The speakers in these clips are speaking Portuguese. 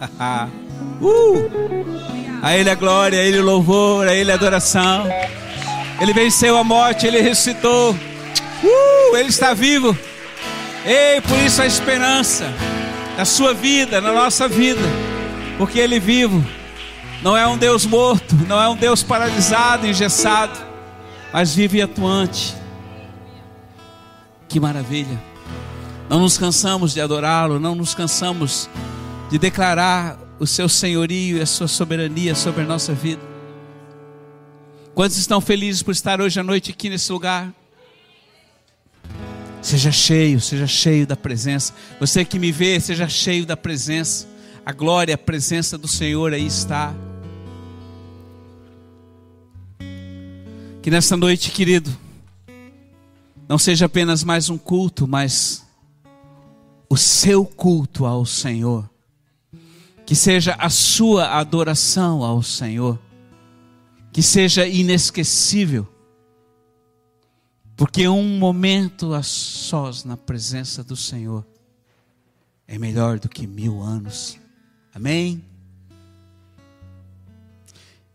uh! A Ele a glória, a Ele o louvor, a Ele a adoração. Ele venceu a morte, Ele ressuscitou. Uh! Ele está vivo. Ei, por isso a esperança na sua vida, na nossa vida, porque Ele é vivo. Não é um Deus morto, não é um Deus paralisado, engessado, mas vivo e atuante. Que maravilha! Não nos cansamos de adorá-lo, não nos cansamos de declarar o seu senhorio e a sua soberania sobre a nossa vida. Quantos estão felizes por estar hoje à noite aqui nesse lugar? Seja cheio, seja cheio da presença. Você que me vê, seja cheio da presença. A glória, a presença do Senhor aí está. Que nesta noite, querido, não seja apenas mais um culto, mas o seu culto ao Senhor. Que seja a sua adoração ao Senhor. Que seja inesquecível. Porque um momento a sós na presença do Senhor é melhor do que mil anos. Amém?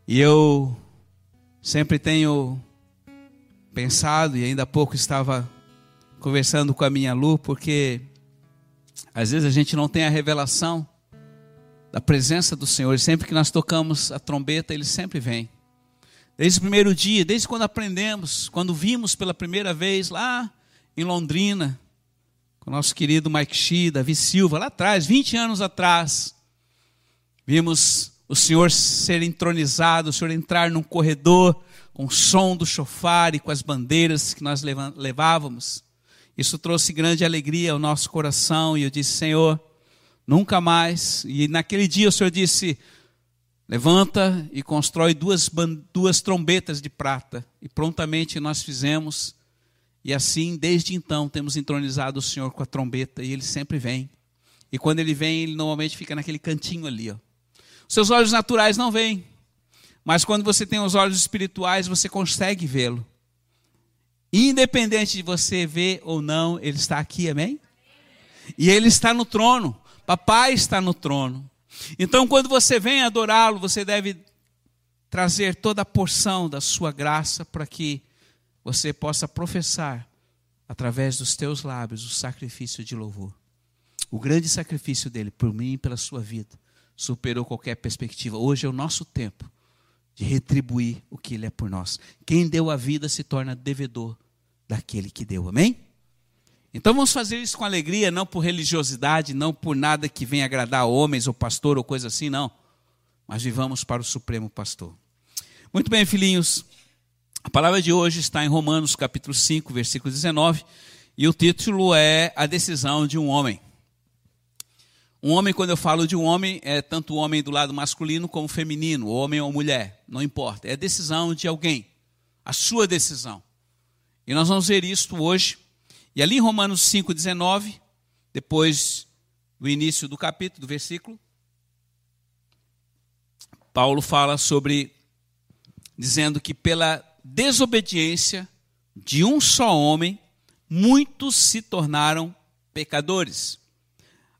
E eu sempre tenho pensado, e ainda há pouco estava conversando com a minha Lu, porque às vezes a gente não tem a revelação da presença do Senhor. E sempre que nós tocamos a trombeta, ele sempre vem. Desde o primeiro dia, desde quando aprendemos, quando vimos pela primeira vez lá em Londrina, com o nosso querido Mike Shee, Davi Silva, lá atrás, 20 anos atrás, vimos o Senhor ser entronizado, o Senhor entrar num corredor com o som do chofar e com as bandeiras que nós levávamos. Isso trouxe grande alegria ao nosso coração e eu disse, Senhor, nunca mais. E naquele dia o Senhor disse: levanta e constrói duas, duas trombetas de prata. E prontamente nós fizemos. E assim, desde então, temos entronizado o Senhor com a trombeta e ele sempre vem. E quando ele vem, ele normalmente fica naquele cantinho ali. Ó. Seus olhos naturais não veem, mas quando você tem os olhos espirituais, você consegue vê-lo. Independente de você ver ou não, ele está aqui, amém? E ele está no trono. Papai está no trono. Então, quando você vem adorá-lo, você deve trazer toda a porção da sua graça para que você possa professar através dos teus lábios o sacrifício de louvor. O grande sacrifício dele por mim e pela sua vida superou qualquer perspectiva. Hoje é o nosso tempo de retribuir o que ele é por nós. Quem deu a vida se torna devedor daquele que deu. Amém? Então vamos fazer isso com alegria, não por religiosidade, não por nada que venha agradar homens ou pastor ou coisa assim, não. Mas vivamos para o Supremo Pastor. Muito bem, filhinhos. A palavra de hoje está em Romanos capítulo 5, versículo 19, e o título é A decisão de um homem. Um homem, quando eu falo de um homem, é tanto o homem do lado masculino como feminino, homem ou mulher, não importa. É a decisão de alguém, a sua decisão. E nós vamos ver isto hoje. E ali em Romanos 5,19, depois do início do capítulo, do versículo, Paulo fala sobre, dizendo que pela desobediência de um só homem, muitos se tornaram pecadores.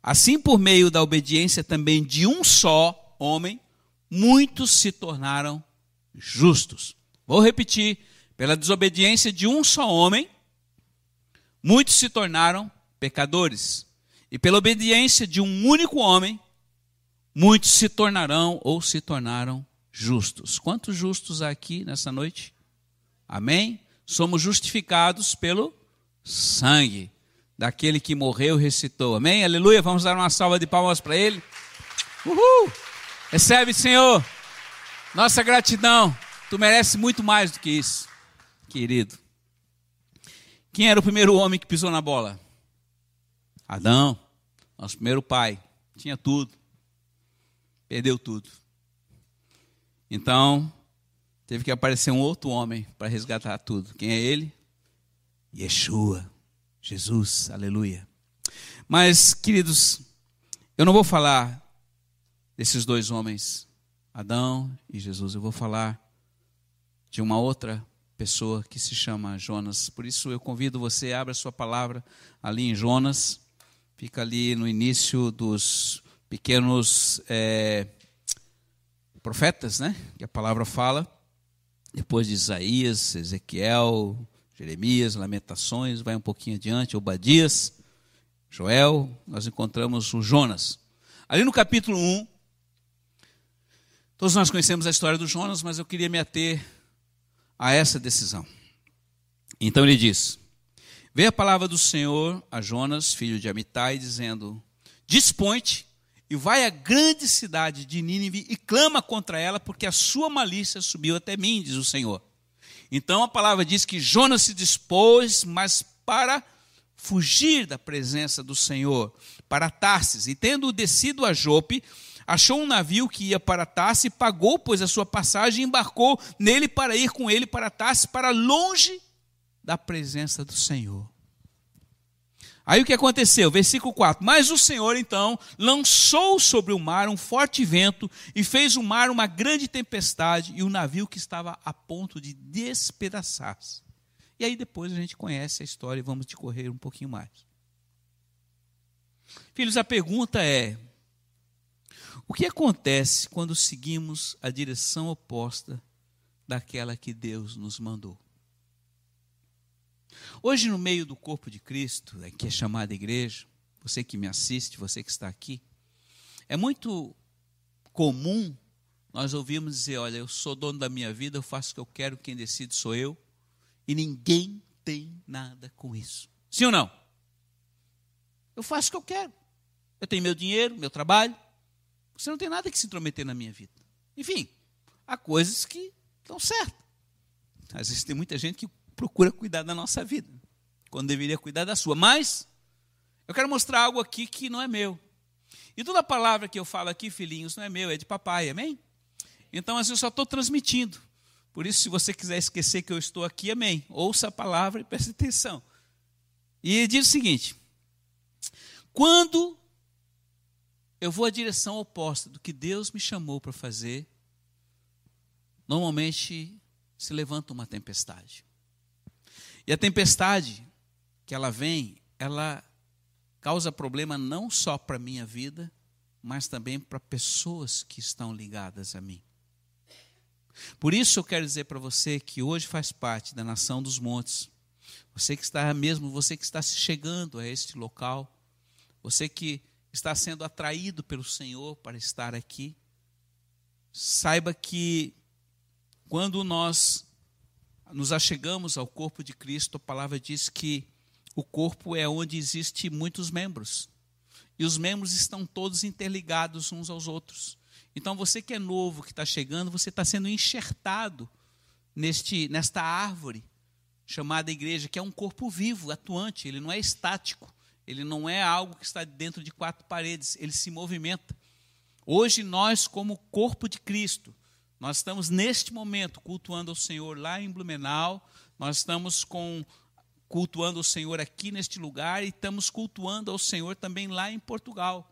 Assim, por meio da obediência também de um só homem, muitos se tornaram justos. Vou repetir: pela desobediência de um só homem, muitos se tornaram pecadores. E pela obediência de um único homem, muitos se tornarão ou se tornaram justos. Quantos justos há aqui nessa noite? Amém? Somos justificados pelo sangue daquele que morreu e ressuscitou. Amém? Aleluia. Vamos dar uma salva de palmas para ele. Uhul! Recebe, Senhor. Nossa gratidão. Tu mereces muito mais do que isso, querido. Quem era o primeiro homem que pisou na bola? Adão, nosso primeiro pai. Tinha tudo. Perdeu tudo. Então, teve que aparecer um outro homem para resgatar tudo. Quem é ele? Yeshua. Jesus, aleluia. Mas, queridos, eu não vou falar desses dois homens, Adão e Jesus, eu vou falar de uma outra pessoa que se chama Jonas. Por isso eu convido você, abra sua palavra ali em Jonas, fica ali no início dos, pequenos é, profetas, né? Que a palavra fala, depois de Isaías, Ezequiel, Jeremias, Lamentações, vai um pouquinho adiante, Obadias, Joel, nós encontramos o Jonas. Ali no capítulo 1, todos nós conhecemos a história do Jonas, mas eu queria me ater a essa decisão. Então ele diz: Veio a palavra do Senhor a Jonas, filho de Amitai, dizendo: Dispõe-te e vai à grande cidade de Nínive e clama contra ela, porque a sua malícia subiu até mim, diz o Senhor. Então a palavra diz que Jonas se dispôs, mas para fugir da presença do Senhor, para Tarsis, e tendo descido a Jope, achou um navio que ia para Tarsis, pagou, pois, a sua passagem e embarcou nele para ir com ele para Tarsis, para longe da presença do Senhor. Aí o que aconteceu? Versículo 4. Mas o Senhor então lançou sobre o mar um forte vento e fez o mar uma grande tempestade e o navio que estava a ponto de despedaçar-se. E aí depois a gente conhece a história e vamos decorrer um pouquinho mais. Filhos, a pergunta é: o que acontece quando seguimos a direção oposta daquela que Deus nos mandou? Hoje, no meio do corpo de Cristo, né, que é chamada igreja, você que me assiste, você que está aqui, é muito comum nós ouvirmos dizer: Olha, eu sou dono da minha vida, eu faço o que eu quero, quem decide sou eu, e ninguém tem nada com isso. Sim ou não? Eu faço o que eu quero. Eu tenho meu dinheiro, meu trabalho. Você não tem nada que se intrometer na minha vida. Enfim, há coisas que estão certas. Às vezes tem muita gente que procura cuidar da nossa vida, quando deveria cuidar da sua. Mas eu quero mostrar algo aqui que não é meu. E toda palavra que eu falo aqui, filhinhos, não é meu, é de papai, amém? Então, assim, eu só estou transmitindo. Por isso, se você quiser esquecer que eu estou aqui, amém. Ouça a palavra e preste atenção. E diz o seguinte: quando eu vou à direção oposta do que Deus me chamou para fazer, normalmente se levanta uma tempestade. E a tempestade que ela vem, ela causa problema não só para a minha vida, mas também para pessoas que estão ligadas a mim. Por isso eu quero dizer para você que hoje faz parte da nação dos montes. Você que está mesmo, você que está chegando a este local, você que está sendo atraído pelo Senhor para estar aqui, saiba que quando nós nos achegamos ao corpo de Cristo, a palavra diz que o corpo é onde existe muitos membros. E os membros estão todos interligados uns aos outros. Então você que é novo, que está chegando, você está sendo enxertado neste, nesta árvore chamada igreja, que é um corpo vivo, atuante, ele não é estático, ele não é algo que está dentro de quatro paredes, ele se movimenta. Hoje nós, como corpo de Cristo, nós estamos neste momento cultuando o Senhor lá em Blumenau, nós estamos com cultuando o Senhor aqui neste lugar e estamos cultuando ao Senhor também lá em Portugal,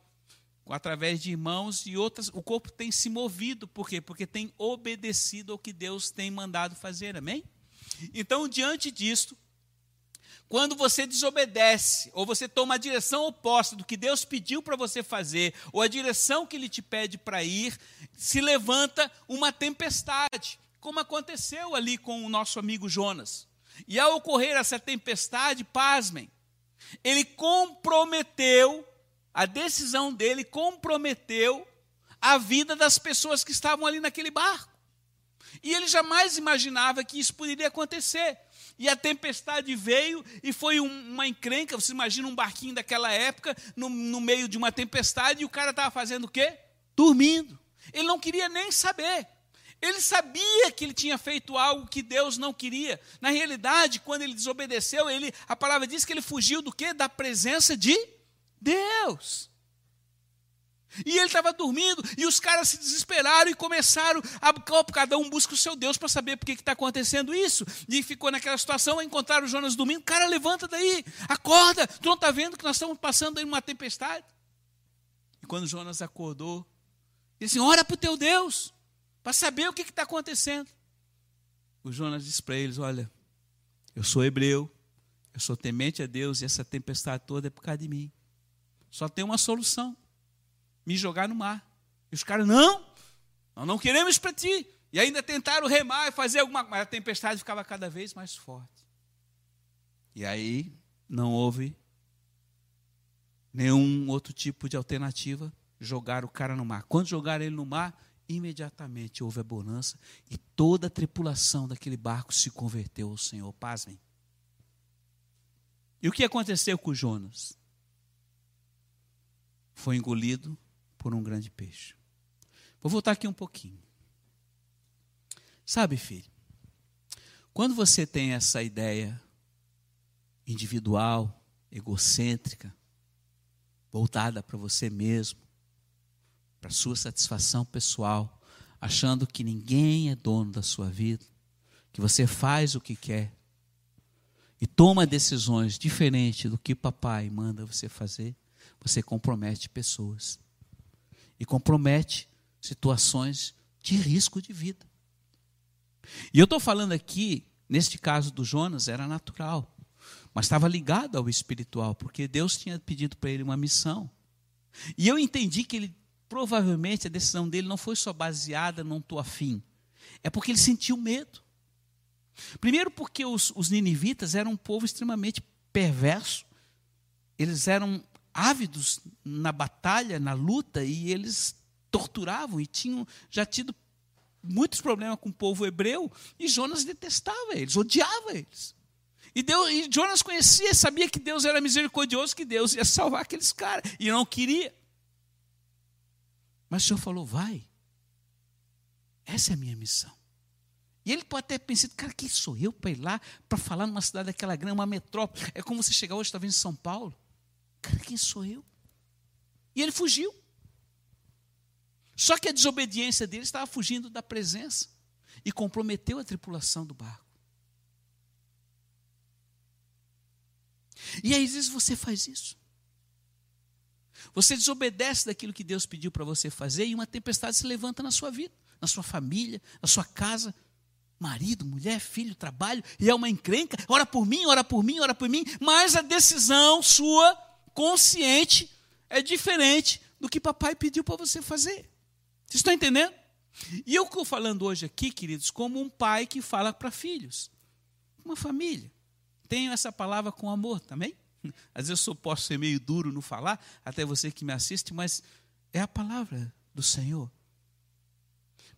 através de irmãos e outras. O corpo tem se movido, por quê? Porque tem obedecido ao que Deus tem mandado fazer, amém? Então, diante disto, quando você desobedece, ou você toma a direção oposta do que Deus pediu para você fazer, ou a direção que Ele te pede para ir, se levanta uma tempestade, como aconteceu ali com o nosso amigo Jonas. E ao ocorrer essa tempestade, pasmem, ele comprometeu, a decisão dele comprometeu a vida das pessoas que estavam ali naquele barco. E ele jamais imaginava que isso poderia acontecer. E a tempestade veio e foi um, uma encrenca. Você imagina um barquinho daquela época, no, no meio de uma tempestade, e o cara estava fazendo o quê? Dormindo. Ele não queria nem saber. Ele sabia que ele tinha feito algo que Deus não queria. Na realidade, quando ele desobedeceu, ele, a palavra diz que ele fugiu do quê? Da presença de Deus. E ele estava dormindo, e os caras se desesperaram e começaram a cada um busca o seu Deus para saber por que está acontecendo isso. E ficou naquela situação, encontraram Jonas dormindo, cara, levanta daí, acorda, tu não está vendo que nós estamos passando aí uma tempestade? E quando Jonas acordou, ele disse, ora para o teu Deus, para saber o que está acontecendo. O Jonas disse para eles, olha, eu sou hebreu, eu sou temente a Deus, e essa tempestade toda é por causa de mim. Só tem uma solução me jogar no mar. E os caras, não, nós não queremos para ti. E ainda tentaram remar e fazer alguma coisa, mas a tempestade ficava cada vez mais forte. E aí não houve nenhum outro tipo de alternativa, jogar o cara no mar. Quando jogaram ele no mar, imediatamente houve a bonança e toda a tripulação daquele barco se converteu ao Senhor. Pasmem. E o que aconteceu com Jonas? Foi engolido por um grande peixe. Vou voltar aqui um pouquinho. Sabe, filho, quando você tem essa ideia individual, egocêntrica, voltada para você mesmo, para sua satisfação pessoal, achando que ninguém é dono da sua vida, que você faz o que quer e toma decisões diferentes do que papai manda você fazer, você compromete pessoas e compromete situações de risco de vida. E eu estou falando aqui, neste caso do Jonas, era natural, mas estava ligado ao espiritual, porque Deus tinha pedido para ele uma missão. E eu entendi que ele, provavelmente, a decisão dele não foi só baseada não estou afim, é porque ele sentiu medo. Primeiro, porque os, os ninivitas eram um povo extremamente perverso, eles eram ávidos na batalha, na luta, e eles torturavam e tinham já tido muitos problemas com o povo hebreu, e Jonas detestava eles, odiava eles. E, Deus, e Jonas conhecia, sabia que Deus era misericordioso, que Deus ia salvar aqueles caras, e não queria. Mas o Senhor falou: vai, essa é a minha missão. E ele pode até pensar, cara, quem sou eu para ir lá para falar numa cidade daquela grande, uma metrópole? É como você chegar hoje, talvez, em São Paulo. Cara, quem sou eu? E ele fugiu. Só que a desobediência dele estava fugindo da presença e comprometeu a tripulação do barco. E às vezes, você faz isso. Você desobedece daquilo que Deus pediu para você fazer e uma tempestade se levanta na sua vida, na sua família, na sua casa. Marido, mulher, filho, trabalho, e é uma encrenca, ora por mim, ora por mim, ora por mim, mas a decisão sua, consciente, é diferente do que papai pediu para você fazer. Vocês estão entendendo? E eu estou falando hoje aqui, queridos, como um pai que fala para filhos. Uma família. Tenho essa palavra com amor também. Às vezes eu posso ser meio duro no falar, até você que me assiste, mas é a palavra do Senhor.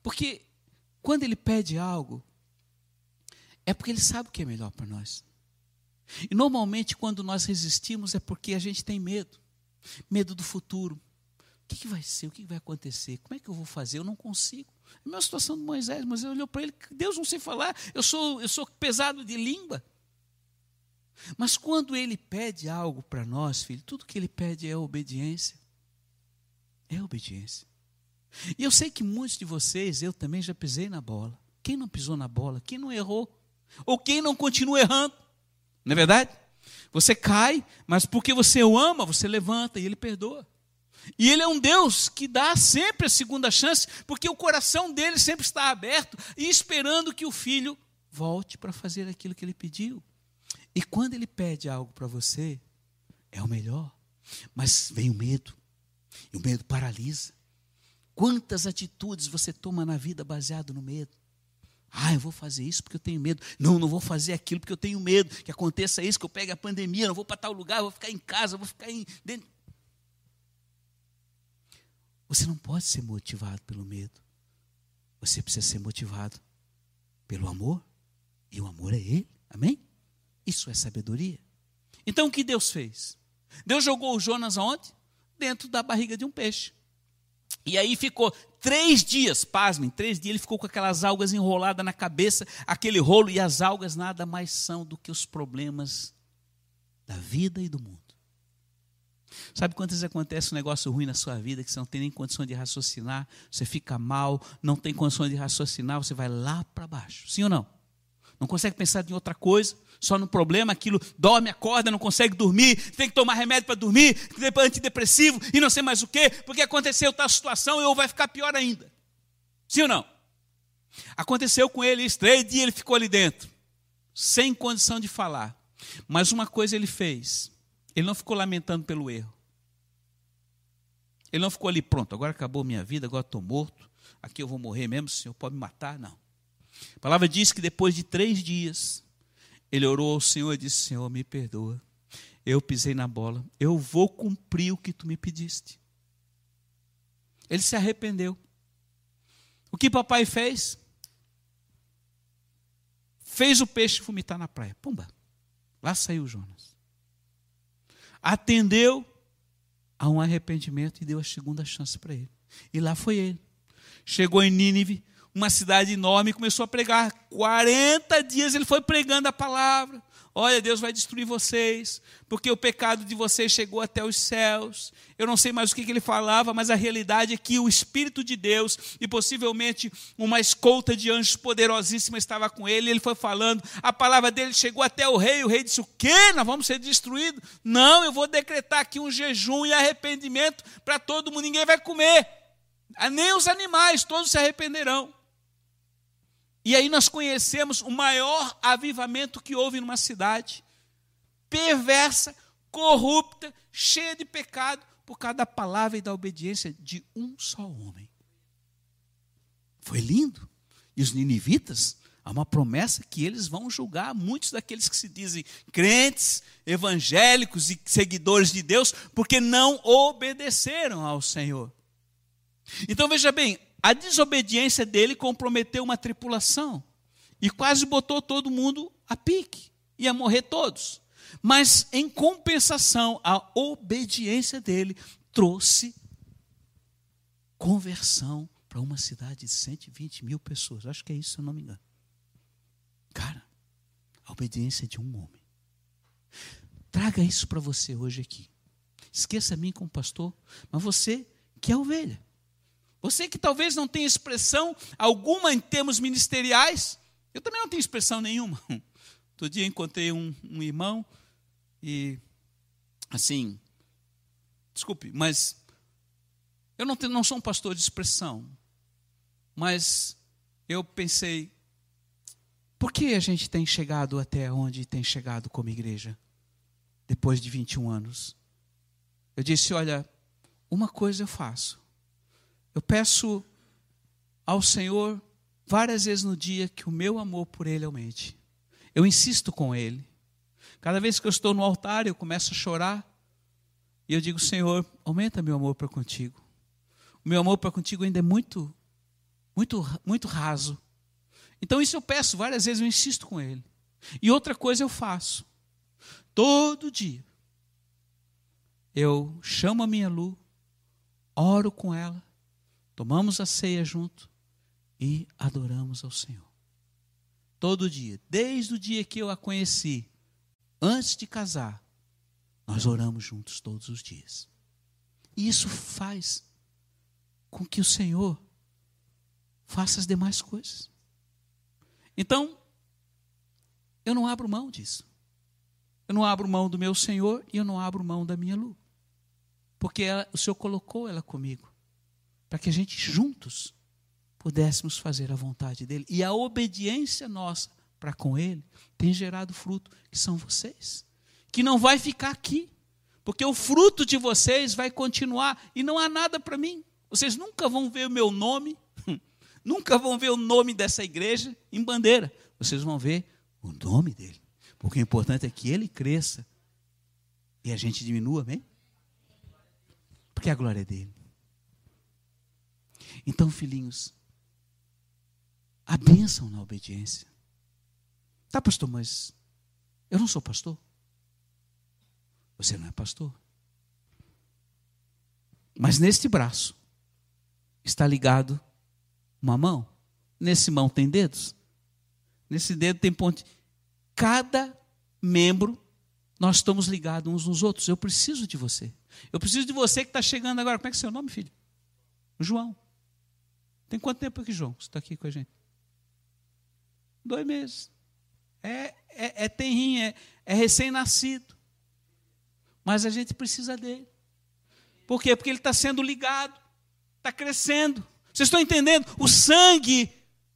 Porque quando Ele pede algo, é porque Ele sabe o que é melhor para nós. E normalmente, quando nós resistimos, é porque a gente tem medo medo do futuro, que, que vai ser? O que vai acontecer? Como é que eu vou fazer? Eu não consigo. É a mesma situação de Moisés. Moisés olhou para ele, Deus não sei falar, eu sou, eu sou pesado de língua. Mas quando ele pede algo para nós, filho, tudo que ele pede é obediência. É obediência. E eu sei que muitos de vocês, eu também já pisei na bola. Quem não pisou na bola? Quem não errou? Ou quem não continua errando? Não é verdade? Você cai, mas porque você o ama, você levanta e ele perdoa. E ele é um Deus que dá sempre a segunda chance, porque o coração dele sempre está aberto e esperando que o filho volte para fazer aquilo que ele pediu. E quando ele pede algo para você, é o melhor. Mas vem o medo, e o medo paralisa. Quantas atitudes você toma na vida baseado no medo? Ah, eu vou fazer isso porque eu tenho medo. Não, não vou fazer aquilo porque eu tenho medo que aconteça isso, que eu pegue a pandemia, não vou para tal lugar, vou ficar em casa, vou ficar em, dentro. Você não pode ser motivado pelo medo. Você precisa ser motivado pelo amor. E o amor é Ele. Amém? Isso é sabedoria. Então o que Deus fez? Deus jogou o Jonas aonde? Dentro da barriga de um peixe. E aí ficou três dias, pasmem, três dias ele ficou com aquelas algas enroladas na cabeça, aquele rolo, e as algas nada mais são do que os problemas da vida e do mundo. Sabe quantas acontece um negócio ruim na sua vida que você não tem nem condição de raciocinar, você fica mal, não tem condições de raciocinar, você vai lá para baixo. Sim ou não? Não consegue pensar em outra coisa, só no problema, aquilo dorme, acorda, não consegue dormir, tem que tomar remédio para dormir, antidepressivo e não sei mais o quê, porque aconteceu tal situação e ou vai ficar pior ainda. Sim ou não? Aconteceu com ele três dias ele ficou ali dentro, sem condição de falar. Mas uma coisa ele fez, ele não ficou lamentando pelo erro. Ele não ficou ali, pronto, agora acabou minha vida, agora estou morto, aqui eu vou morrer mesmo, o Senhor pode me matar? Não. A palavra diz que depois de três dias, ele orou ao Senhor e disse: Senhor, me perdoa. Eu pisei na bola. Eu vou cumprir o que tu me pediste. Ele se arrependeu. O que papai fez? Fez o peixe vomitar na praia. Pumba. Lá saiu Jonas. Atendeu a um arrependimento e deu a segunda chance para ele. E lá foi ele. Chegou em Nínive, uma cidade enorme, e começou a pregar. 40 dias ele foi pregando a palavra. Olha, Deus vai destruir vocês, porque o pecado de vocês chegou até os céus. Eu não sei mais o que, ele falava, mas a realidade é que o Espírito de Deus e possivelmente uma escolta de anjos poderosíssima estava com ele. Ele foi falando, a palavra dele chegou até o rei. O rei disse: O quê? Nós vamos ser destruídos? Não, eu vou decretar aqui um jejum e arrependimento para todo mundo. Ninguém vai comer, nem os animais, todos se arrependerão. E aí nós conhecemos o maior avivamento que houve numa cidade perversa, corrupta, cheia de pecado, por causa da palavra e da obediência de um só homem. Foi lindo. E os ninivitas, há uma promessa que eles vão julgar muitos daqueles que se dizem crentes, evangélicos e seguidores de Deus, porque não obedeceram ao Senhor. Então veja bem, a desobediência dele comprometeu uma tripulação e quase botou todo mundo a pique, ia morrer todos. Mas, em compensação, a obediência dele trouxe conversão para uma cidade de 120 mil pessoas. Acho que é isso, se eu não me engano. Cara, a obediência de um homem. Traga isso para você hoje aqui. Esqueça mim como pastor, mas você que é ovelha. Você que talvez não tenha expressão alguma em termos ministeriais, eu também não tenho expressão nenhuma. Outro dia encontrei um, um irmão e, assim, desculpe, mas eu não, tenho, não sou um pastor de expressão, mas eu pensei, por que a gente tem chegado até onde tem chegado como igreja, depois de 21 anos? Eu disse: olha, uma coisa eu faço, eu peço ao Senhor várias vezes no dia que o meu amor por Ele aumente. Eu insisto com Ele. Cada vez que eu estou no altar, eu começo a chorar. E eu digo, Senhor, aumenta meu amor para contigo. O meu amor para contigo ainda é muito, muito, muito raso. Então isso eu peço várias vezes, eu insisto com Ele. E outra coisa eu faço. Todo dia. Eu chamo a minha Lu, oro com ela tomamos a ceia junto e adoramos ao Senhor. Todo dia, desde o dia que eu a conheci, antes de casar, nós oramos juntos todos os dias. E isso faz com que o Senhor faça as demais coisas. Então, eu não abro mão disso. Eu não abro mão do meu Senhor e eu não abro mão da minha luz. Porque ela, o Senhor colocou ela comigo para que a gente juntos pudéssemos fazer a vontade dele. E a obediência nossa para com ele tem gerado fruto, que são vocês, que não vai ficar aqui, porque o fruto de vocês vai continuar e não há nada para mim. Vocês nunca vão ver o meu nome, nunca vão ver o nome dessa igreja em bandeira. Vocês vão ver o nome dele. Porque o importante é que ele cresça e a gente diminua, amém? Porque a glória é dele. Então, filhinhos, a bênção na obediência. Tá, pastor, mas eu não sou pastor. Você não é pastor. Mas neste braço está ligado uma mão. Nesse mão tem dedos. Nesse dedo tem ponte. Cada membro, nós estamos ligados uns nos outros. Eu preciso de você. Eu preciso de você que está chegando agora. Como é que é seu nome, filho? João. Tem quanto tempo aqui, João? Você está aqui com a gente? Dois meses. É, é, é é, é recém-nascido. Mas a gente precisa dele. Por quê? Porque ele está sendo ligado, está crescendo. Vocês estão entendendo? O sangue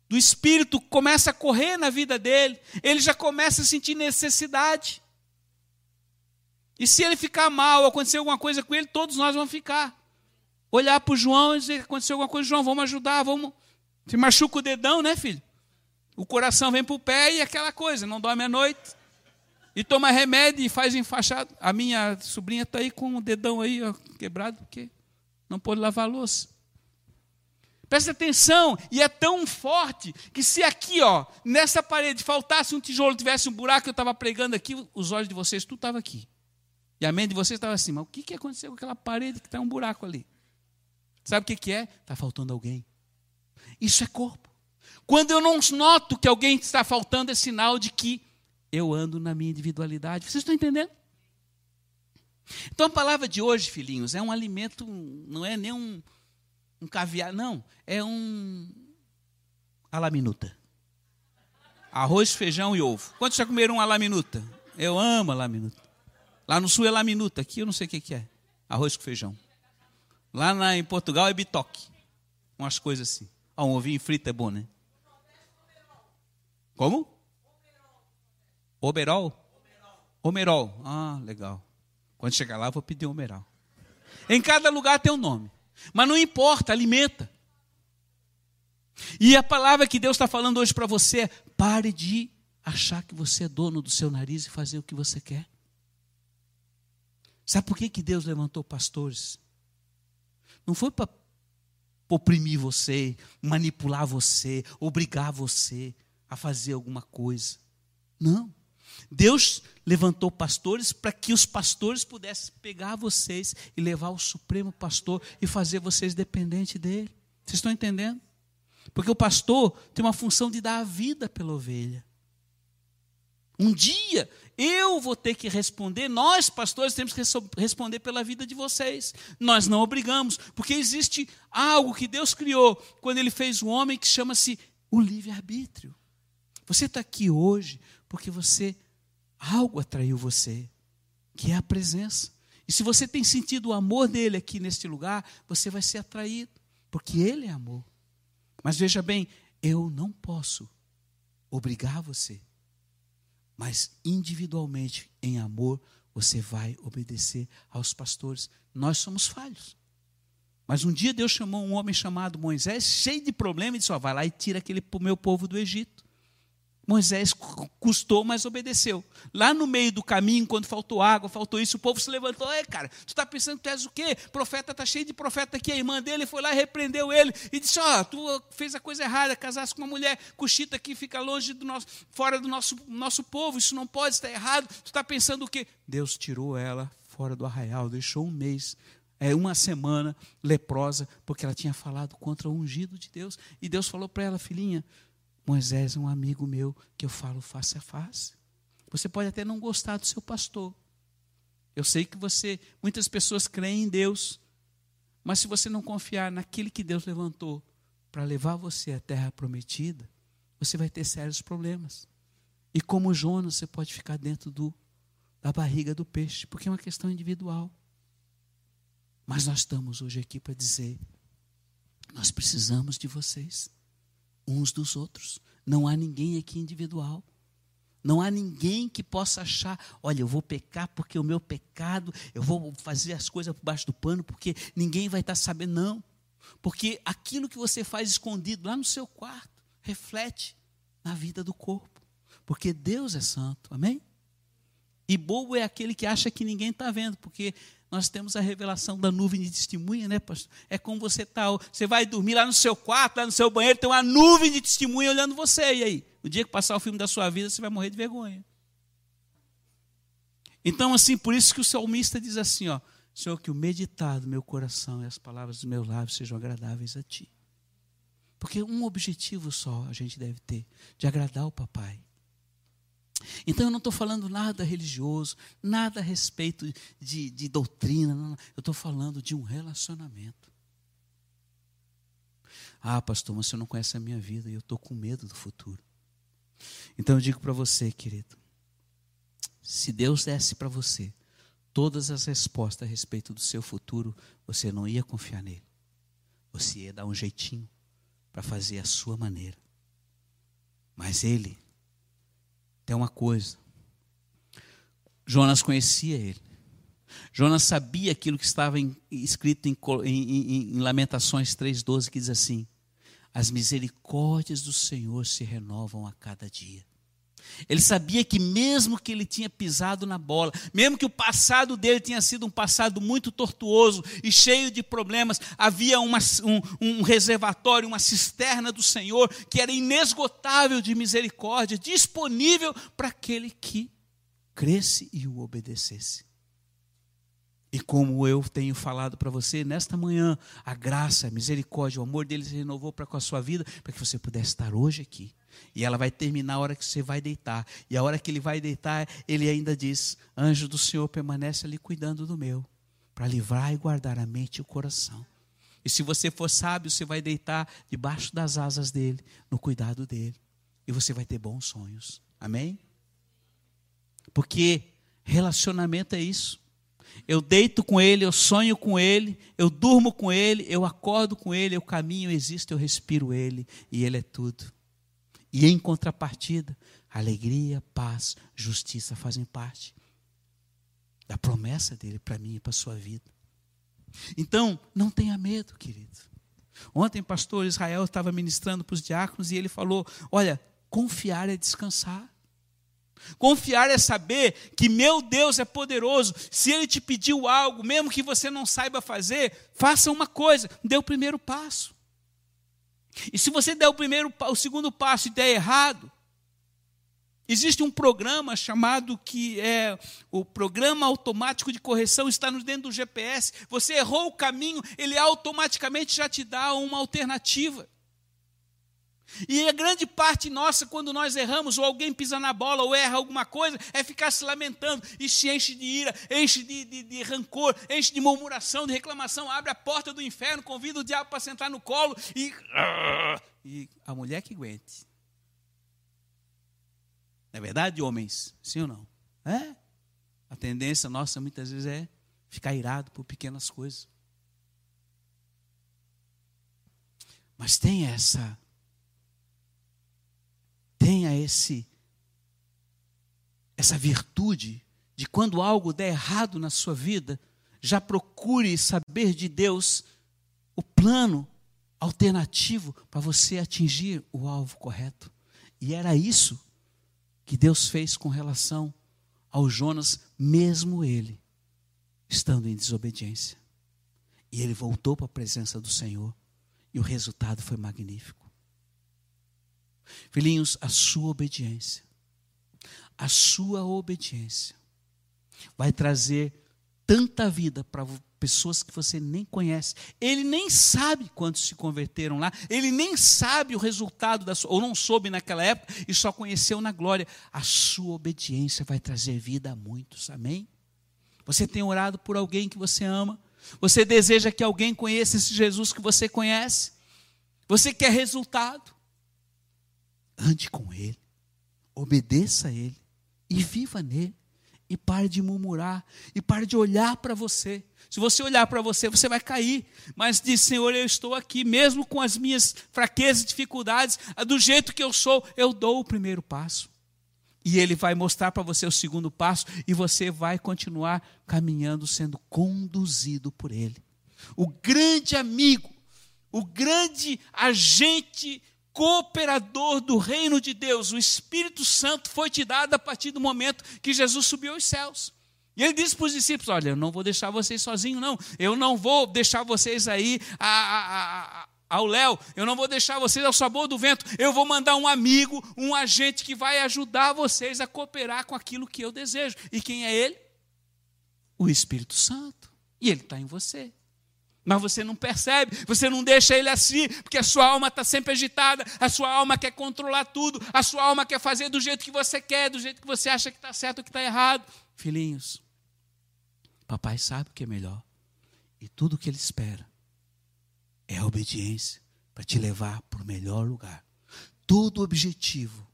do Espírito começa a correr na vida dele, ele já começa a sentir necessidade. E se ele ficar mal, acontecer alguma coisa com ele, todos nós vamos ficar. Olhar para o João e dizer: aconteceu alguma coisa, João, vamos ajudar, vamos. Se machuca o dedão, né, filho? O coração vem para o pé e aquela coisa, não dorme à noite. E toma remédio e faz enfaixado. A minha sobrinha está aí com o dedão aí ó, quebrado, porque não pode lavar a louça. Presta atenção, e é tão forte que se aqui, ó, nessa parede, faltasse um tijolo, tivesse um buraco, eu estava pregando aqui, os olhos de vocês, tudo estava aqui. E a mente de vocês estava assim, mas o que, que aconteceu com aquela parede que está um buraco ali? Sabe o que, é? Está faltando alguém. Isso é corpo. Quando eu não noto que alguém está faltando, é sinal de que eu ando na minha individualidade. Vocês estão entendendo? Então a palavra de hoje, filhinhos, é um alimento, não é nem um, um caviar, não, é um alaminuta. Arroz, feijão e ovo. Quantos já comeram um alaminuta? Eu amo alaminuta. Lá no sul é laminuta, aqui eu não sei o que é. Arroz com feijão. Lá na, em Portugal é bitoque. Umas coisas assim. Ah, um ovinho frito é bom, né? Como? Oberol? Omerol. Ah, legal. Quando chegar lá, vou pedir omeral. Em cada lugar tem um nome. Mas não importa, alimenta. E a palavra que Deus está falando hoje para você é: pare de achar que você é dono do seu nariz e fazer o que você quer. Sabe por que, que Deus levantou pastores? Não foi para oprimir você, manipular você, obrigar você a fazer alguma coisa. Não. Deus levantou pastores para que os pastores pudessem pegar vocês e levar o supremo pastor e fazer vocês dependentes dele. Vocês estão entendendo? Porque o pastor tem uma função de dar a vida pela ovelha. Um dia eu vou ter que responder, nós pastores temos que responder pela vida de vocês. Nós não obrigamos, porque existe algo que Deus criou quando Ele fez o homem que chama-se o livre-arbítrio. Você está aqui hoje porque você, algo atraiu você, que é a presença. E se você tem sentido o amor dele aqui neste lugar, você vai ser atraído, porque ele é amor. Mas veja bem, eu não posso obrigar você mas individualmente, em amor, você vai obedecer aos pastores. Nós somos falhos. Mas um dia Deus chamou um homem chamado Moisés, cheio de problemas, e disse: vai lá e tira aquele meu povo do Egito. Moisés custou, mas obedeceu. Lá no meio do caminho, quando faltou água, faltou isso, o povo se levantou. Ei, cara, tu está pensando que tu és o quê? Profeta está cheio de profeta aqui. A irmã dele foi lá e repreendeu ele e disse: Ó, oh, tu fez a coisa errada, casasse com uma mulher cuxita que fica longe do nosso, fora do nosso, nosso povo. Isso não pode, está errado. Tu está pensando o quê? Deus tirou ela fora do arraial, deixou um mês é, uma semana leprosa, porque ela tinha falado contra o ungido de Deus. E Deus falou para ela, filhinha, Moisés é um amigo meu que eu falo face a face. Você pode até não gostar do seu pastor. Eu sei que você, muitas pessoas creem em Deus, mas se você não confiar naquele que Deus levantou para levar você à terra prometida, você vai ter sérios problemas. E como Jonas, você pode ficar dentro do, da barriga do peixe, porque é uma questão individual. Mas nós estamos hoje aqui para dizer: nós precisamos de vocês uns dos outros. Não há ninguém aqui individual. Não há ninguém que possa achar, olha, eu vou pecar porque o meu pecado, eu vou fazer as coisas por baixo do pano porque ninguém vai estar sabendo. Não. Porque aquilo que você faz escondido lá no seu quarto reflete na vida do corpo. Porque Deus é santo. Amém? E bobo é aquele que acha que ninguém está vendo, porque nós temos a revelação da nuvem de testemunha, né, pastor? É como você está, você vai dormir lá no seu quarto, lá no seu banheiro, tem uma nuvem de testemunha olhando você, e aí? O dia que passar o filme da sua vida, você vai morrer de vergonha. Então, assim, por isso que o salmista diz assim, ó, Senhor, que o meditar do meu coração e as palavras dos meus lábios sejam agradáveis a Ti. Porque um objetivo só a gente deve ter, de agradar o papai. Então eu não estou falando nada religioso, nada a respeito de, de doutrina, não, eu estou falando de um relacionamento. Ah, pastor, mas você não conhece a minha vida e eu estou com medo do futuro. Então eu digo para você, querido, se Deus desse para você todas as respostas a respeito do seu futuro, você não ia confiar nele. Você ia dar um jeitinho para fazer a sua maneira. Mas ele tem uma coisa. Jonas conhecia ele. Jonas sabia aquilo que estava em, escrito em, em, em Lamentações 3,12, que diz assim: As misericórdias do Senhor se renovam a cada dia. Ele sabia que, mesmo que ele tinha pisado na bola, mesmo que o passado dele tinha sido um passado muito tortuoso e cheio de problemas, havia uma, um, um reservatório, uma cisterna do Senhor que era inesgotável de misericórdia, disponível para aquele que cresce e o obedecesse. E como eu tenho falado para você, nesta manhã, a graça, a misericórdia, o amor dele se renovou para com a sua vida, para que você pudesse estar hoje aqui. E ela vai terminar a hora que você vai deitar. E a hora que ele vai deitar, ele ainda diz: Anjo do Senhor permanece ali cuidando do meu, para livrar e guardar a mente e o coração. E se você for sábio, você vai deitar debaixo das asas dele, no cuidado dele. E você vai ter bons sonhos. Amém? Porque relacionamento é isso. Eu deito com ele, eu sonho com ele, eu durmo com ele, eu acordo com ele, eu caminho, eu existo, eu respiro ele, e ele é tudo. E em contrapartida, alegria, paz, justiça fazem parte da promessa dele para mim e para a sua vida. Então, não tenha medo, querido. Ontem, pastor Israel estava ministrando para os diáconos e ele falou: Olha, confiar é descansar. Confiar é saber que meu Deus é poderoso. Se Ele te pediu algo, mesmo que você não saiba fazer, faça uma coisa, dê o primeiro passo. E se você der o primeiro, o segundo passo e der errado, existe um programa chamado que é o programa automático de correção está dentro do GPS. Você errou o caminho, ele automaticamente já te dá uma alternativa. E a grande parte nossa, quando nós erramos, ou alguém pisa na bola, ou erra alguma coisa, é ficar se lamentando e se enche de ira, enche de, de, de rancor, enche de murmuração, de reclamação, abre a porta do inferno, convida o diabo para sentar no colo e. E a mulher que aguente. Não é verdade, homens? Sim ou não? É? A tendência nossa muitas vezes é ficar irado por pequenas coisas. Mas tem essa tenha esse essa virtude de quando algo der errado na sua vida, já procure saber de Deus o plano alternativo para você atingir o alvo correto. E era isso que Deus fez com relação ao Jonas, mesmo ele estando em desobediência. E ele voltou para a presença do Senhor, e o resultado foi magnífico. Filhinhos, a sua obediência, a sua obediência vai trazer tanta vida para pessoas que você nem conhece. Ele nem sabe quantos se converteram lá, ele nem sabe o resultado da sua, ou não soube naquela época e só conheceu na glória. A sua obediência vai trazer vida a muitos. Amém? Você tem orado por alguém que você ama? Você deseja que alguém conheça esse Jesus que você conhece? Você quer resultado? Ande com Ele, obedeça a Ele e viva nele. E pare de murmurar, e pare de olhar para você. Se você olhar para você, você vai cair. Mas diz, Senhor, eu estou aqui, mesmo com as minhas fraquezas e dificuldades, do jeito que eu sou, eu dou o primeiro passo. E Ele vai mostrar para você o segundo passo, e você vai continuar caminhando, sendo conduzido por Ele. O grande amigo, o grande agente cooperador do reino de Deus, o Espírito Santo foi te dado a partir do momento que Jesus subiu aos céus. E ele disse para os discípulos: Olha, eu não vou deixar vocês sozinhos, não. Eu não vou deixar vocês aí a, a, a, ao léu. Eu não vou deixar vocês ao sabor do vento. Eu vou mandar um amigo, um agente que vai ajudar vocês a cooperar com aquilo que eu desejo. E quem é ele? O Espírito Santo. E ele está em você. Mas você não percebe, você não deixa ele assim, porque a sua alma está sempre agitada, a sua alma quer controlar tudo, a sua alma quer fazer do jeito que você quer, do jeito que você acha que está certo ou que está errado. Filhinhos, papai sabe o que é melhor, e tudo o que ele espera é a obediência para te levar para o melhor lugar. Todo objetivo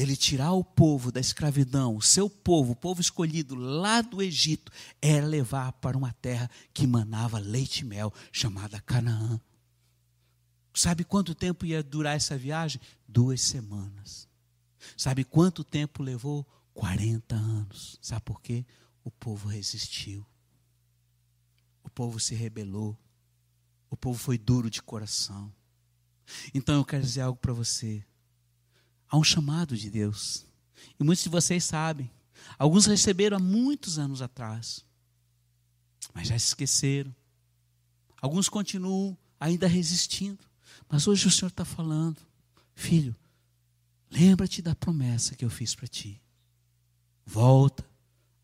ele tirar o povo da escravidão, o seu povo, o povo escolhido lá do Egito, era levar para uma terra que manava leite e mel, chamada Canaã. Sabe quanto tempo ia durar essa viagem? Duas semanas. Sabe quanto tempo levou? 40 anos. Sabe por quê? o povo resistiu. O povo se rebelou. O povo foi duro de coração. Então eu quero dizer algo para você. Há um chamado de Deus. E muitos de vocês sabem. Alguns receberam há muitos anos atrás. Mas já se esqueceram. Alguns continuam ainda resistindo. Mas hoje o Senhor está falando, filho, lembra-te da promessa que eu fiz para ti. Volta,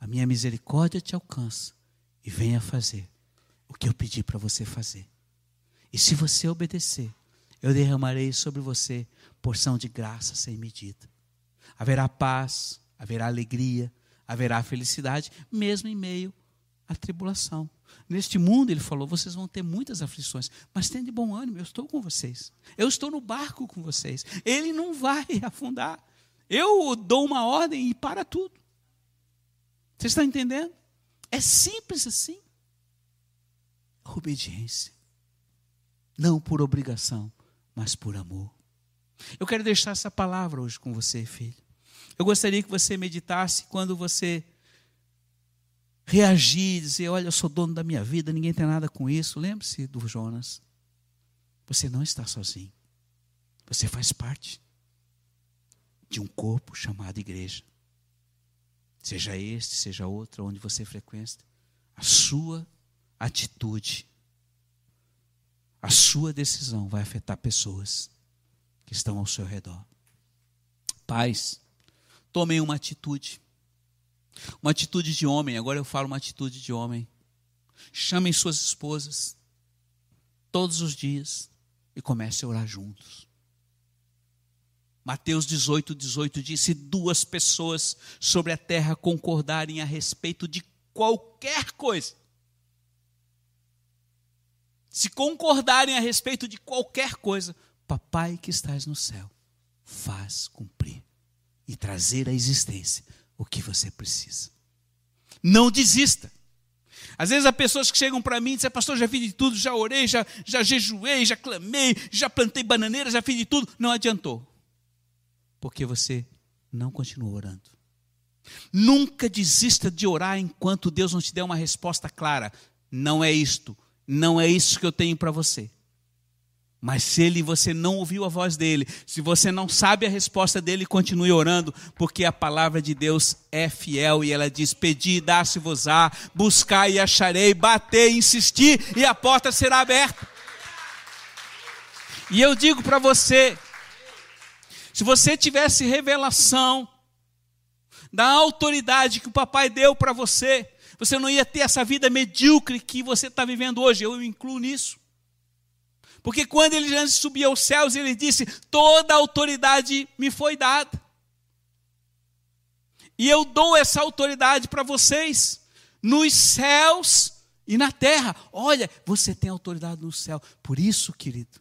a minha misericórdia te alcança e venha fazer o que eu pedi para você fazer. E se você obedecer, eu derramarei sobre você porção de graça sem medida. Haverá paz, haverá alegria, haverá felicidade, mesmo em meio à tribulação. Neste mundo, ele falou, vocês vão ter muitas aflições, mas tenham de bom ânimo, eu estou com vocês. Eu estou no barco com vocês. Ele não vai afundar. Eu dou uma ordem e para tudo. Você está entendendo? É simples assim. Obediência. Não por obrigação, mas por amor. Eu quero deixar essa palavra hoje com você, filho. Eu gostaria que você meditasse quando você reagir, dizer: Olha, eu sou dono da minha vida, ninguém tem nada com isso. Lembre-se do Jonas. Você não está sozinho. Você faz parte de um corpo chamado igreja. Seja este, seja outro, onde você frequenta. A sua atitude, a sua decisão vai afetar pessoas que estão ao seu redor. Pais, tomem uma atitude. Uma atitude de homem, agora eu falo uma atitude de homem. Chamem suas esposas todos os dias e comecem a orar juntos. Mateus 18, 18 diz: Se duas pessoas sobre a terra concordarem a respeito de qualquer coisa, se concordarem a respeito de qualquer coisa, Papai que estás no céu, faz cumprir e trazer à existência o que você precisa. Não desista. Às vezes há pessoas que chegam para mim e dizem, pastor, já fiz de tudo, já orei, já, já jejuei, já clamei, já plantei bananeira, já fiz de tudo. Não adiantou. Porque você não continuou orando. Nunca desista de orar enquanto Deus não te der uma resposta clara. Não é isto, não é isso que eu tenho para você. Mas se ele você não ouviu a voz dele, se você não sabe a resposta dele, continue orando, porque a palavra de Deus é fiel e ela diz: Pedi, dá-se-vos-á, buscar e acharei, bater, insistir e a porta será aberta. E eu digo para você: se você tivesse revelação da autoridade que o papai deu para você, você não ia ter essa vida medíocre que você está vivendo hoje. Eu incluo nisso. Porque quando ele antes subia aos céus, ele disse: Toda autoridade me foi dada. E eu dou essa autoridade para vocês, nos céus e na terra. Olha, você tem autoridade no céu. Por isso, querido,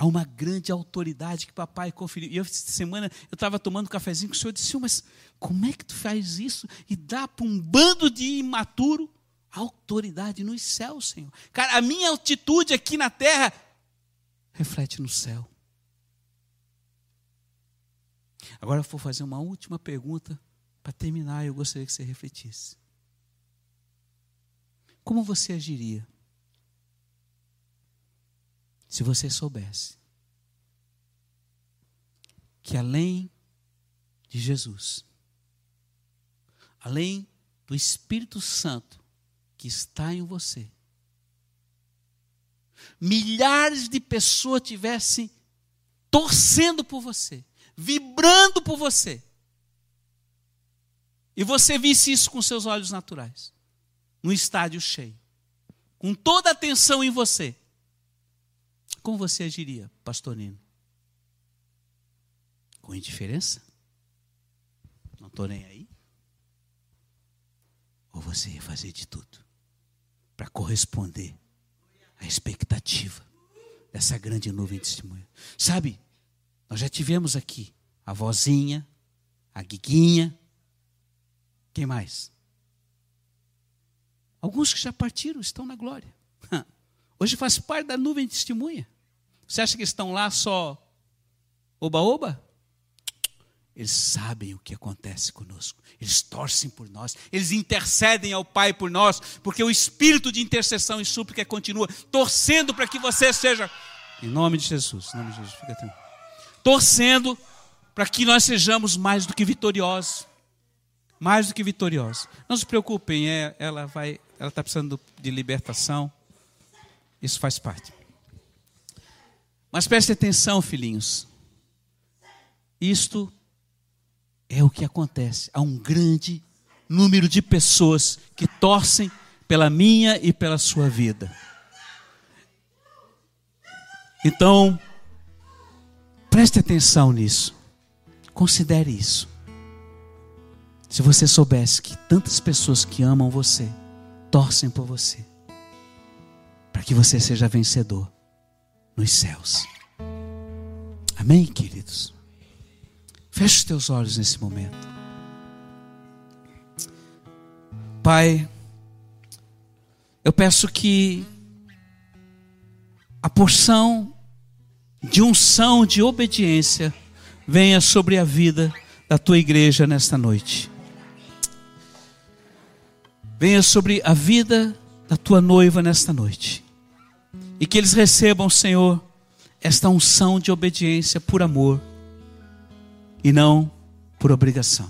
há uma grande autoridade que papai conferiu. E eu, essa semana eu estava tomando um cafezinho com o senhor e disse: Mas como é que tu faz isso e dá para um bando de imaturo? autoridade nos céus, Senhor. Cara, a minha altitude aqui na terra reflete no céu. Agora eu vou fazer uma última pergunta para terminar. Eu gostaria que você refletisse. Como você agiria se você soubesse que além de Jesus, além do Espírito Santo, que está em você. Milhares de pessoas tivessem torcendo por você, vibrando por você. E você visse isso com seus olhos naturais, num estádio cheio, com toda a atenção em você. Como você agiria, pastorino? Com indiferença? Não estou nem aí? Ou você ia fazer de tudo? para corresponder à expectativa dessa grande nuvem de testemunho. Sabe, nós já tivemos aqui a vozinha, a guiguinha, quem mais? Alguns que já partiram estão na glória. Hoje faz parte da nuvem de testemunha. Você acha que estão lá só oba-oba? eles sabem o que acontece conosco. Eles torcem por nós, eles intercedem ao Pai por nós, porque o espírito de intercessão e súplica continua torcendo para que você seja em nome de Jesus, em nome de Jesus, fica tranquilo. Torcendo para que nós sejamos mais do que vitoriosos. Mais do que vitoriosos. Não se preocupem, é, ela vai, ela está precisando de libertação. Isso faz parte. Mas preste atenção, filhinhos. Isto é o que acontece. Há um grande número de pessoas que torcem pela minha e pela sua vida. Então, preste atenção nisso. Considere isso. Se você soubesse que tantas pessoas que amam você torcem por você, para que você seja vencedor nos céus. Amém, queridos? Feche os teus olhos nesse momento. Pai, eu peço que a porção de unção, de obediência, venha sobre a vida da tua igreja nesta noite. Venha sobre a vida da tua noiva nesta noite. E que eles recebam, Senhor, esta unção de obediência por amor e não por obrigação.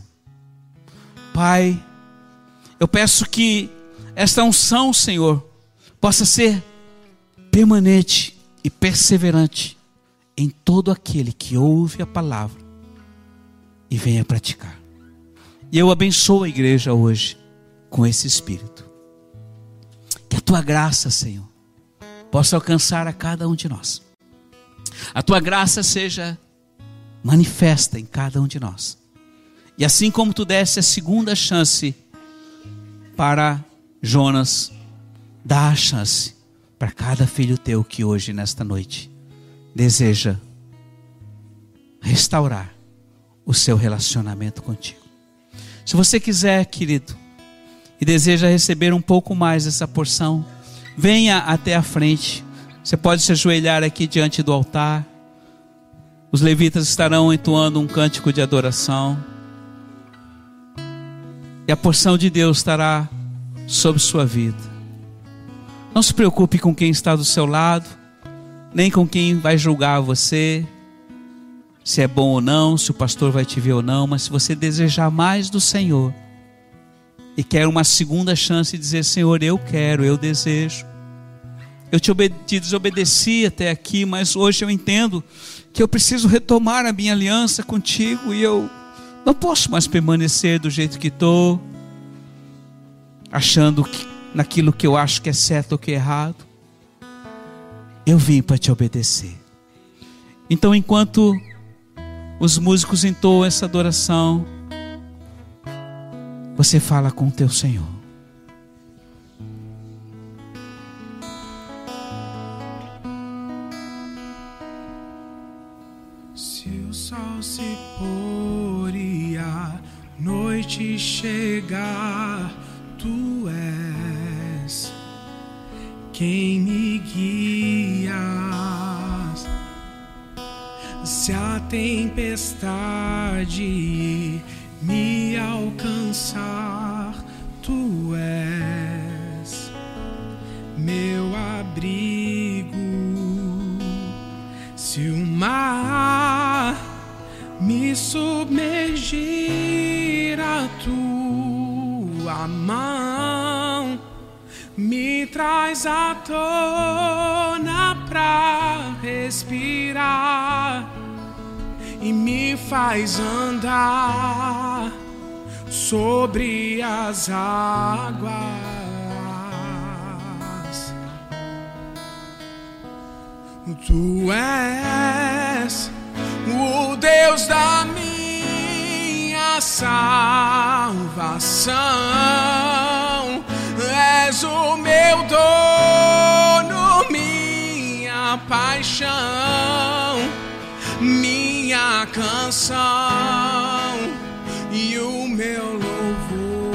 Pai, eu peço que esta unção, Senhor, possa ser permanente e perseverante em todo aquele que ouve a palavra e venha praticar. E eu abençoo a igreja hoje com esse espírito. Tua graça, Senhor, possa alcançar a cada um de nós. A tua graça seja manifesta em cada um de nós. E assim como tu desse a segunda chance para Jonas, dá a chance para cada filho teu que hoje, nesta noite, deseja restaurar o seu relacionamento contigo. Se você quiser, querido, e deseja receber um pouco mais dessa porção, venha até a frente. Você pode se ajoelhar aqui diante do altar. Os levitas estarão entoando um cântico de adoração. E a porção de Deus estará sobre sua vida. Não se preocupe com quem está do seu lado, nem com quem vai julgar você, se é bom ou não, se o pastor vai te ver ou não, mas se você desejar mais do Senhor e quer uma segunda chance de dizer: Senhor, eu quero, eu desejo. Eu te, te desobedeci até aqui, mas hoje eu entendo que eu preciso retomar a minha aliança contigo e eu não posso mais permanecer do jeito que estou, achando que naquilo que eu acho que é certo ou que é errado. Eu vim para te obedecer. Então, enquanto os músicos entoam essa adoração, você fala com o teu Senhor. Se o sol se pôr e a noite chegar, tu és quem me guias. Se a tempestade me alcançar, tu és meu abrigo. Se o mar me submergir a tua mão me traz à tona pra respirar e me faz andar sobre as águas. Tu és o Deus da minha salvação. És o meu dono, minha paixão, minha canção e o meu louvor.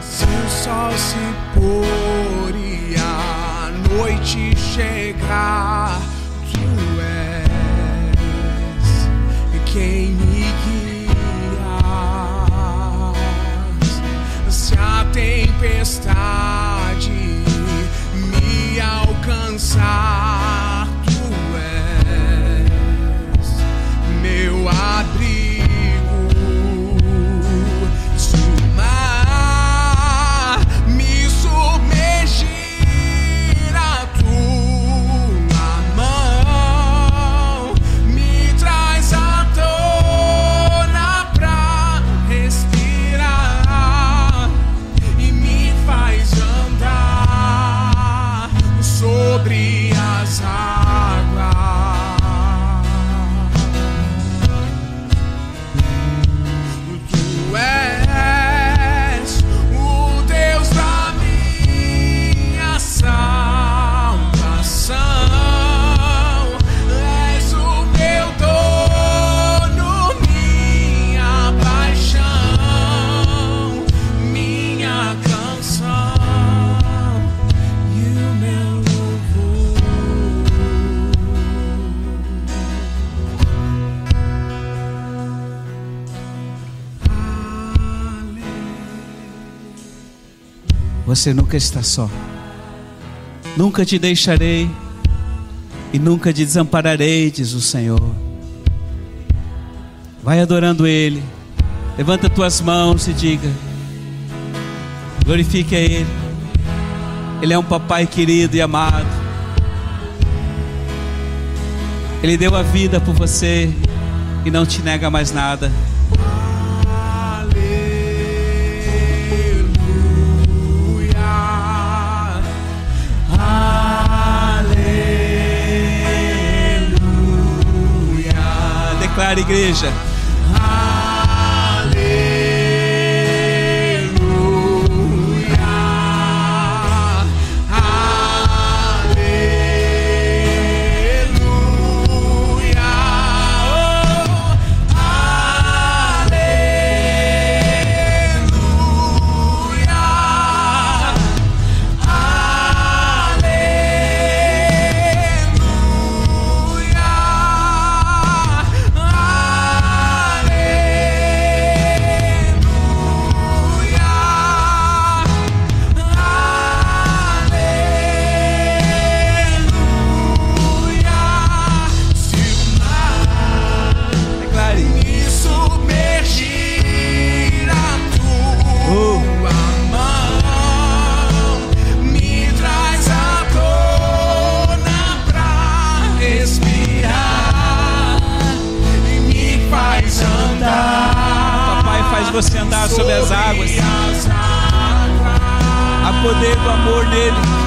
Se o sol se pôr e a noite te chegar. Tu és quem me guias. Se a tempestade alcançar, Você nunca está só. Nunca te deixarei e nunca te desampararei, diz o Senhor. Vai adorando Ele. Levanta tuas mãos e diga: glorifique a Ele. Ele é um papai querido e amado. Ele deu a vida por você e não te nega mais nada. Declara, igreja. Do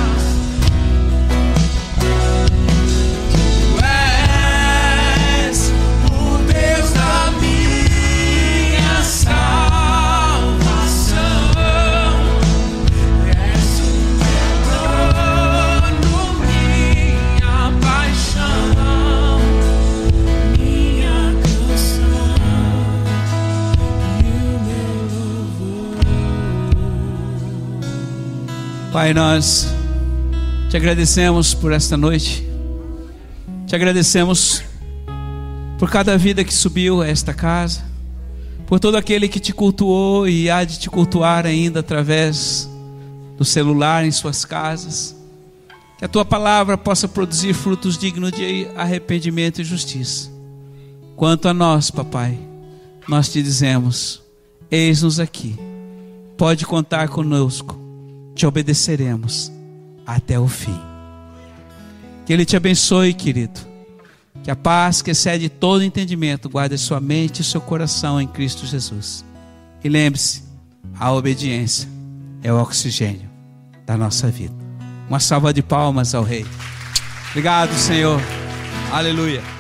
Pai, nós te agradecemos por esta noite. Te agradecemos por cada vida que subiu a esta casa, por todo aquele que te cultuou e há de te cultuar ainda através do celular em suas casas. Que a tua palavra possa produzir frutos dignos de arrependimento e justiça. Quanto a nós, papai, nós te dizemos: eis-nos aqui. Pode contar conosco. Te obedeceremos até o fim. Que Ele te abençoe, querido. Que a paz que excede todo entendimento guarde sua mente e seu coração em Cristo Jesus. E lembre-se: a obediência é o oxigênio da nossa vida. Uma salva de palmas ao Rei. Obrigado, Senhor. Aleluia.